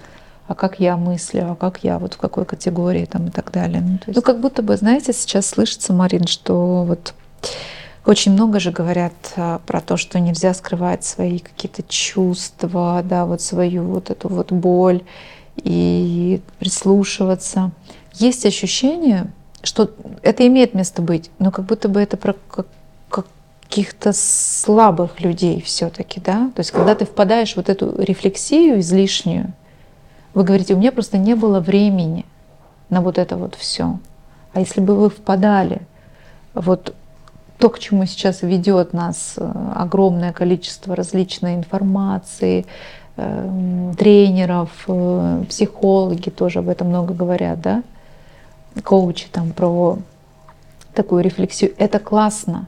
Speaker 2: а как я мыслю, а как я вот в какой категории там и так далее. Ну, есть... ну как будто бы, знаете, сейчас слышится, Марин, что вот очень много же говорят а, про то, что нельзя скрывать свои какие-то чувства, да, вот свою вот эту вот боль и прислушиваться. Есть ощущение, что это имеет место быть, но как будто бы это про каких-то слабых людей все-таки, да? То есть когда ты впадаешь в вот эту рефлексию излишнюю, вы говорите, у меня просто не было времени на вот это вот все. А если бы вы впадали вот то, к чему сейчас ведет нас э, огромное количество различной информации, э, тренеров, э, психологи тоже об этом много говорят, да, коучи там про такую рефлексию. Это классно,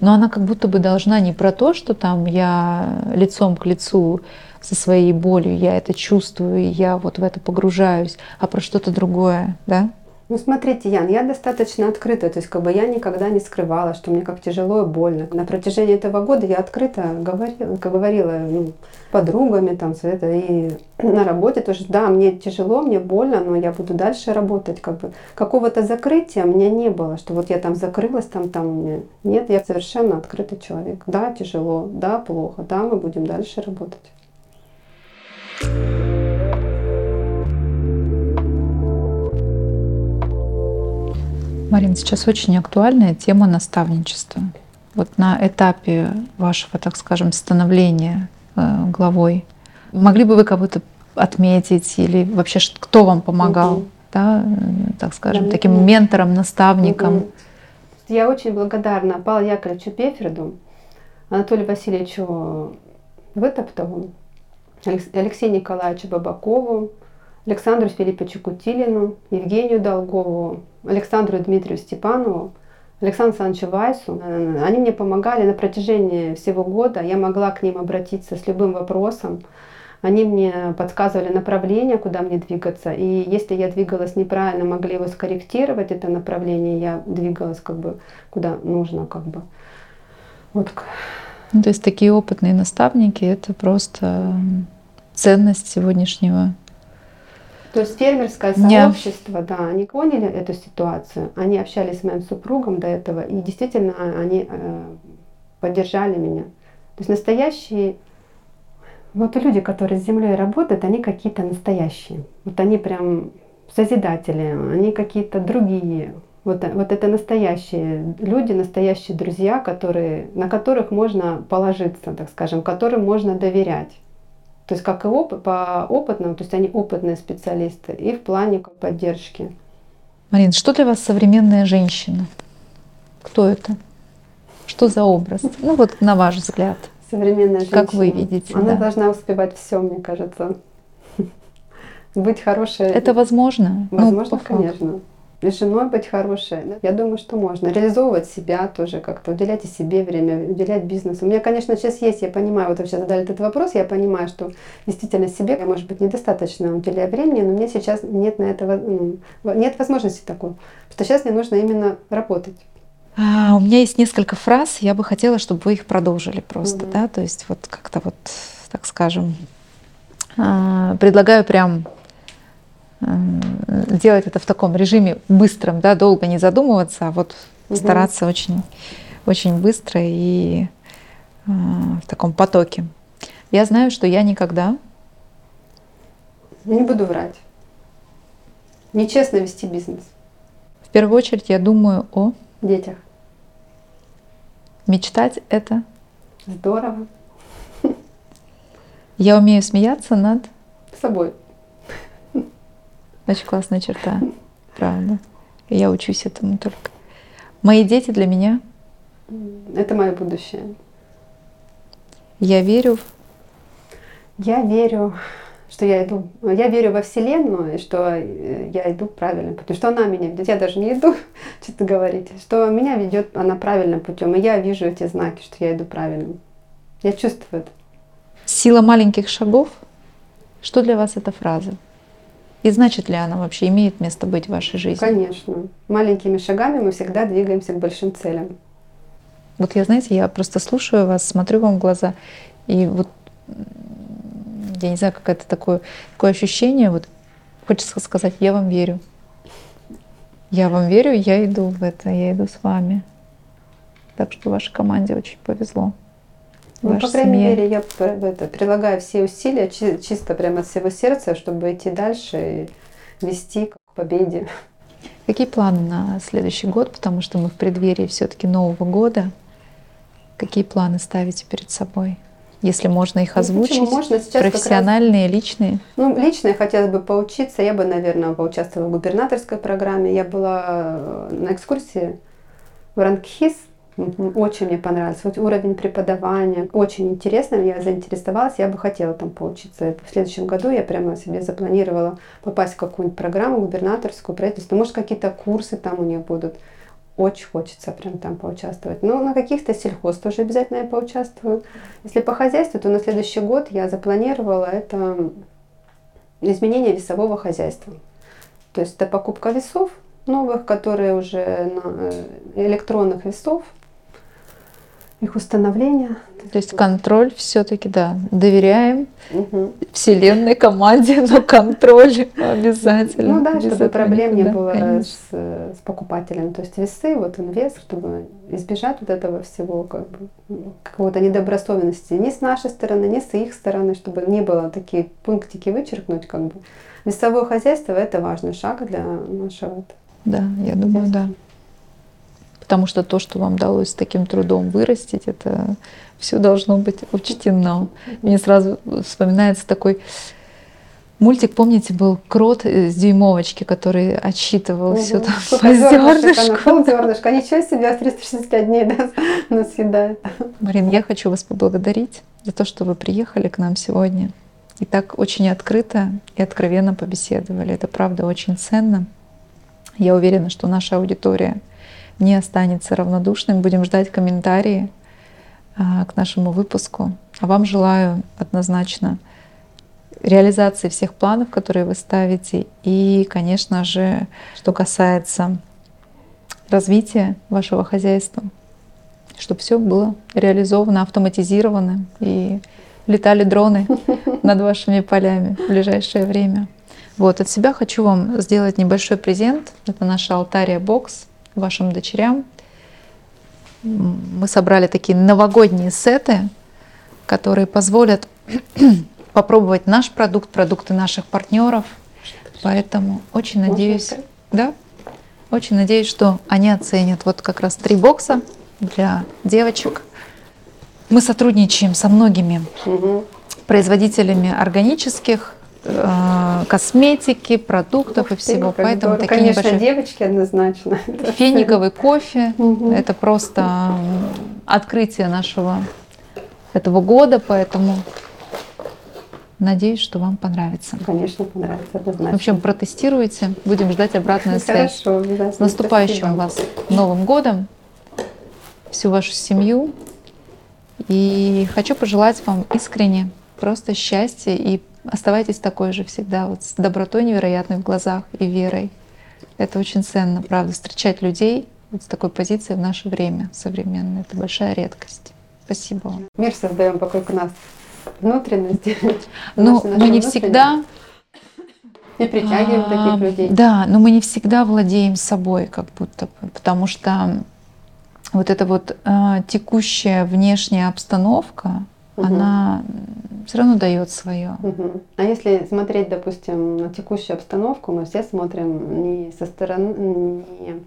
Speaker 2: но она как будто бы должна не про то, что там я лицом к лицу со своей болью, я это чувствую, я вот в это погружаюсь, а про что-то другое, да?
Speaker 1: Ну, смотрите, Ян, я достаточно открыта, то есть как бы я никогда не скрывала, что мне как тяжело и больно. На протяжении этого года я открыто говорила, говорила ну, подругами там, это, и на работе тоже, да, мне тяжело, мне больно, но я буду дальше работать. Как бы. Какого-то закрытия у меня не было, что вот я там закрылась, там, там, нет, я совершенно открытый человек. Да, тяжело, да, плохо, да, мы будем дальше работать.
Speaker 2: Марин, сейчас очень актуальная тема наставничества. Вот на этапе вашего, так скажем, становления э, главой, могли бы вы кого-то отметить или вообще кто вам помогал, угу. да, э, так скажем, да, таким угу. ментором, наставником? Угу.
Speaker 1: Я очень благодарна Павлу Яковлевичу Пеферду, Анатолию Васильевичу Вытоптову, Алексею Николаевичу Бабакову, Александру Филипповичу Кутилину, Евгению Долгову, Александру Дмитрию Степанову, Александру Александровичу Вайсу. Они мне помогали на протяжении всего года. Я могла к ним обратиться с любым вопросом. Они мне подсказывали направление, куда мне двигаться. И если я двигалась неправильно, могли его скорректировать, это направление, я двигалась как бы куда нужно. Как бы.
Speaker 2: Вот. Ну, то есть такие опытные наставники — это просто ценность сегодняшнего
Speaker 1: то есть фермерское сообщество, yeah. да, они поняли эту ситуацию, они общались с моим супругом до этого, и действительно они э, поддержали меня. То есть настоящие вот люди, которые с землей работают, они какие-то настоящие. Вот они прям созидатели, они какие-то другие. Вот, вот это настоящие люди, настоящие друзья, которые, на которых можно положиться, так скажем, которым можно доверять. То есть как и опыт, по опытным, то есть они опытные специалисты и в плане поддержки.
Speaker 2: Марин, что для вас современная женщина? Кто это? Что за образ? Ну вот на ваш взгляд
Speaker 1: современная женщина.
Speaker 2: Как вы видите?
Speaker 1: Она да. должна успевать все, мне кажется. Быть хорошей.
Speaker 2: Это возможно?
Speaker 1: Ну, возможно, ну, конечно. И женой быть хорошей. Я думаю, что можно. Реализовывать себя тоже как-то, уделять и себе время, уделять бизнесу. У меня, конечно, сейчас есть, я понимаю, вот вы сейчас задали этот вопрос, я понимаю, что действительно себе я, может быть, недостаточно уделяю времени, но мне сейчас нет на этого, ну, нет возможности такой. Потому что сейчас мне нужно именно работать.
Speaker 2: А, у меня есть несколько фраз, я бы хотела, чтобы вы их продолжили просто, mm-hmm. да, то есть вот как-то вот, так скажем, а, предлагаю прям делать это в таком режиме быстром, да, долго не задумываться, а вот mm-hmm. стараться очень, очень быстро и а, в таком потоке. Я знаю, что я никогда
Speaker 1: не буду врать. Нечестно вести бизнес.
Speaker 2: В первую очередь я думаю о
Speaker 1: детях.
Speaker 2: Мечтать это
Speaker 1: здорово.
Speaker 2: Я умею смеяться над
Speaker 1: собой.
Speaker 2: Очень классная черта, правда. Я учусь этому только. Мои дети для меня.
Speaker 1: Это мое будущее.
Speaker 2: Я верю.
Speaker 1: Я верю что я иду, я верю во Вселенную, и что э, я иду правильным путем, что она меня ведет. Я даже не иду, что-то говорить, что меня ведет она правильным путем, и я вижу эти знаки, что я иду правильным. Я чувствую это.
Speaker 2: Сила маленьких шагов. Что для вас эта фраза? И значит ли она вообще имеет место быть в вашей жизни?
Speaker 1: Конечно. Маленькими шагами мы всегда двигаемся к большим целям.
Speaker 2: Вот я, знаете, я просто слушаю вас, смотрю вам в глаза, и вот я не знаю, какое-то такое, такое ощущение, вот хочется сказать, я вам верю. Я вам верю, я иду в это, я иду с вами. Так что вашей команде очень повезло.
Speaker 1: Ну, по крайней семье. мере, я это, прилагаю все усилия чисто прямо от всего сердца, чтобы идти дальше и вести к победе.
Speaker 2: Какие планы на следующий год? Потому что мы в преддверии все-таки Нового года. Какие планы ставите перед собой? если можно их ну, озвучить? Ну,
Speaker 1: можно сейчас
Speaker 2: Профессиональные, раз... личные?
Speaker 1: Ну, личные хотелось бы поучиться. Я бы, наверное, поучаствовала в губернаторской программе. Я была э, на экскурсии в Рангхис. Очень мне понравилось. Вот уровень преподавания очень интересно. Я заинтересовалась, я бы хотела там поучиться. В следующем году я прямо себе запланировала попасть в какую-нибудь программу губернаторскую, правительство. Может, какие-то курсы там у них будут. Очень хочется прям там поучаствовать. Ну, на каких-то сельхоз тоже обязательно я поучаствую. Если по хозяйству, то на следующий год я запланировала это изменение весового хозяйства. То есть это покупка весов новых, которые уже на э, электронных весов, их установления.
Speaker 2: То есть контроль все-таки, да, доверяем угу. вселенной команде, но контроль обязательно.
Speaker 1: Ну да, чтобы проблем не было с, с покупателем. То есть весы, вот он вес, чтобы избежать вот этого всего, как бы, какого-то недобросовенности ни с нашей стороны, ни с их стороны, чтобы не было такие пунктики вычеркнуть, как бы. Весовое хозяйство – это важный шаг для нашего.
Speaker 2: Да, я думаю, да. Потому что то, что вам удалось с таким трудом вырастить, это все должно быть учтено. Мне сразу вспоминается такой мультик, помните, был крот с дюймовочки, который отсчитывал угу. все там по
Speaker 1: зернышку. зернышко. Ничего себе, 365 дней да, нас съедает.
Speaker 2: Марин, я хочу вас поблагодарить за то, что вы приехали к нам сегодня. И так очень открыто и откровенно побеседовали. Это правда очень ценно. Я уверена, что наша аудитория не останется равнодушным. Будем ждать комментарии а, к нашему выпуску. А вам желаю однозначно реализации всех планов, которые вы ставите. И, конечно же, что касается развития вашего хозяйства, чтобы все было реализовано, автоматизировано и летали дроны над вашими полями в ближайшее время. Вот, от себя хочу вам сделать небольшой презент. Это наша алтария бокс вашим дочерям. Мы собрали такие новогодние сеты, которые позволят попробовать наш продукт, продукты наших партнеров. Поэтому очень надеюсь, да, очень надеюсь, что они оценят. Вот как раз три бокса для девочек. Мы сотрудничаем со многими угу. производителями органических косметики, продуктов и всего.
Speaker 1: Ты, Поэтому такие Конечно, небольшие... девочки однозначно.
Speaker 2: Финиковый кофе. Угу. Это просто открытие нашего этого года, поэтому Надеюсь, что вам понравится.
Speaker 1: Конечно, понравится, однозначно.
Speaker 2: В общем, протестируйте, будем ждать обратную связь.
Speaker 1: Хорошо,
Speaker 2: С наступающим Спасибо. вас Новым годом, всю вашу семью. И хочу пожелать вам искренне просто счастья и оставайтесь такой же всегда, вот с добротой невероятной в глазах и верой. Это очень ценно, правда, встречать людей вот с такой позицией в наше время современное. Это большая редкость. Спасибо вам.
Speaker 1: Мир создаем вокруг нас внутренности.
Speaker 2: Ну, мы не всегда
Speaker 1: и притягиваем таких а, людей.
Speaker 2: Да, но мы не всегда владеем собой, как будто бы, потому что вот эта вот э, текущая внешняя обстановка, угу. она все равно дает свое.
Speaker 1: Угу. А если смотреть, допустим, на текущую обстановку, мы все смотрим не со стороны, не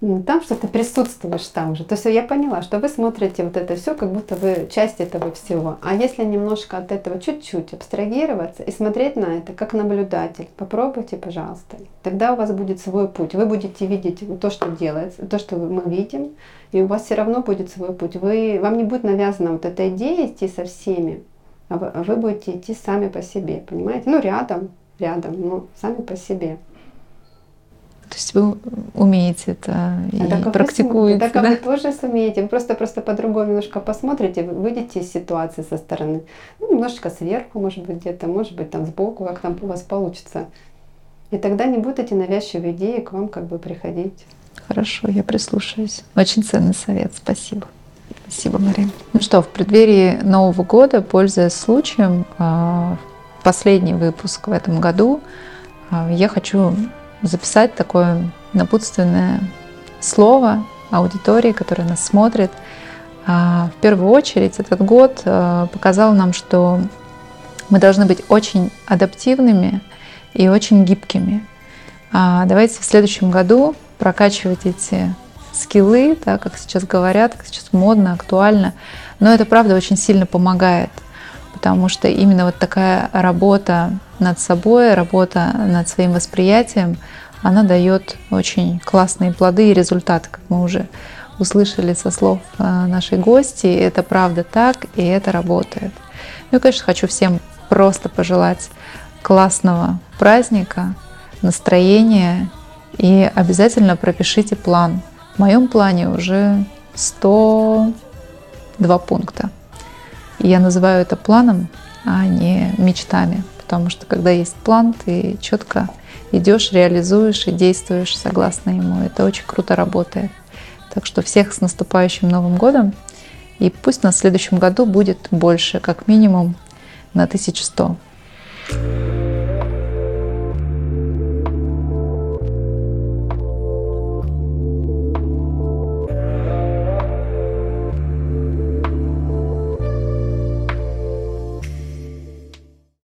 Speaker 1: там, что ты присутствуешь там же. То есть я поняла, что вы смотрите вот это все, как будто вы часть этого всего. А если немножко от этого чуть-чуть абстрагироваться и смотреть на это как наблюдатель, попробуйте, пожалуйста. Тогда у вас будет свой путь. Вы будете видеть то, что делается, то, что мы видим, и у вас все равно будет свой путь. Вы, вам не будет навязана вот эта идея идти со всеми, а а вы будете идти сами по себе, понимаете? Ну, рядом, рядом, но сами по себе.
Speaker 2: То есть вы умеете это и а практикуете.
Speaker 1: Так, да? вы тоже сумеете. Вы просто, просто по-другому немножко посмотрите, выйдете из ситуации со стороны. Ну, немножечко сверху, может быть, где-то, может быть, там сбоку, как там у вас получится. И тогда не будут эти навязчивые идеи к вам как бы приходить.
Speaker 2: Хорошо, я прислушаюсь. Очень ценный совет. Спасибо. Спасибо, Мария. Ну что, в преддверии Нового года, пользуясь случаем, а, последний выпуск в этом году, а, я хочу записать такое напутственное слово аудитории, которая нас смотрит. А, в первую очередь этот год а, показал нам, что мы должны быть очень адаптивными и очень гибкими. А, давайте в следующем году прокачивать эти скиллы, так как сейчас говорят, как сейчас модно, актуально. Но это правда очень сильно помогает, потому что именно вот такая работа над собой, работа над своим восприятием, она дает очень классные плоды и результаты, как мы уже услышали со слов э, нашей гости. Это правда так, и это работает. Ну и, конечно, хочу всем просто пожелать классного праздника, настроения и обязательно пропишите план. В моем плане уже 102 пункта. Я называю это планом, а не мечтами потому что когда есть план, ты четко идешь, реализуешь и действуешь согласно ему. Это очень круто работает. Так что всех с наступающим Новым годом. И пусть на следующем году будет больше, как минимум на 1100.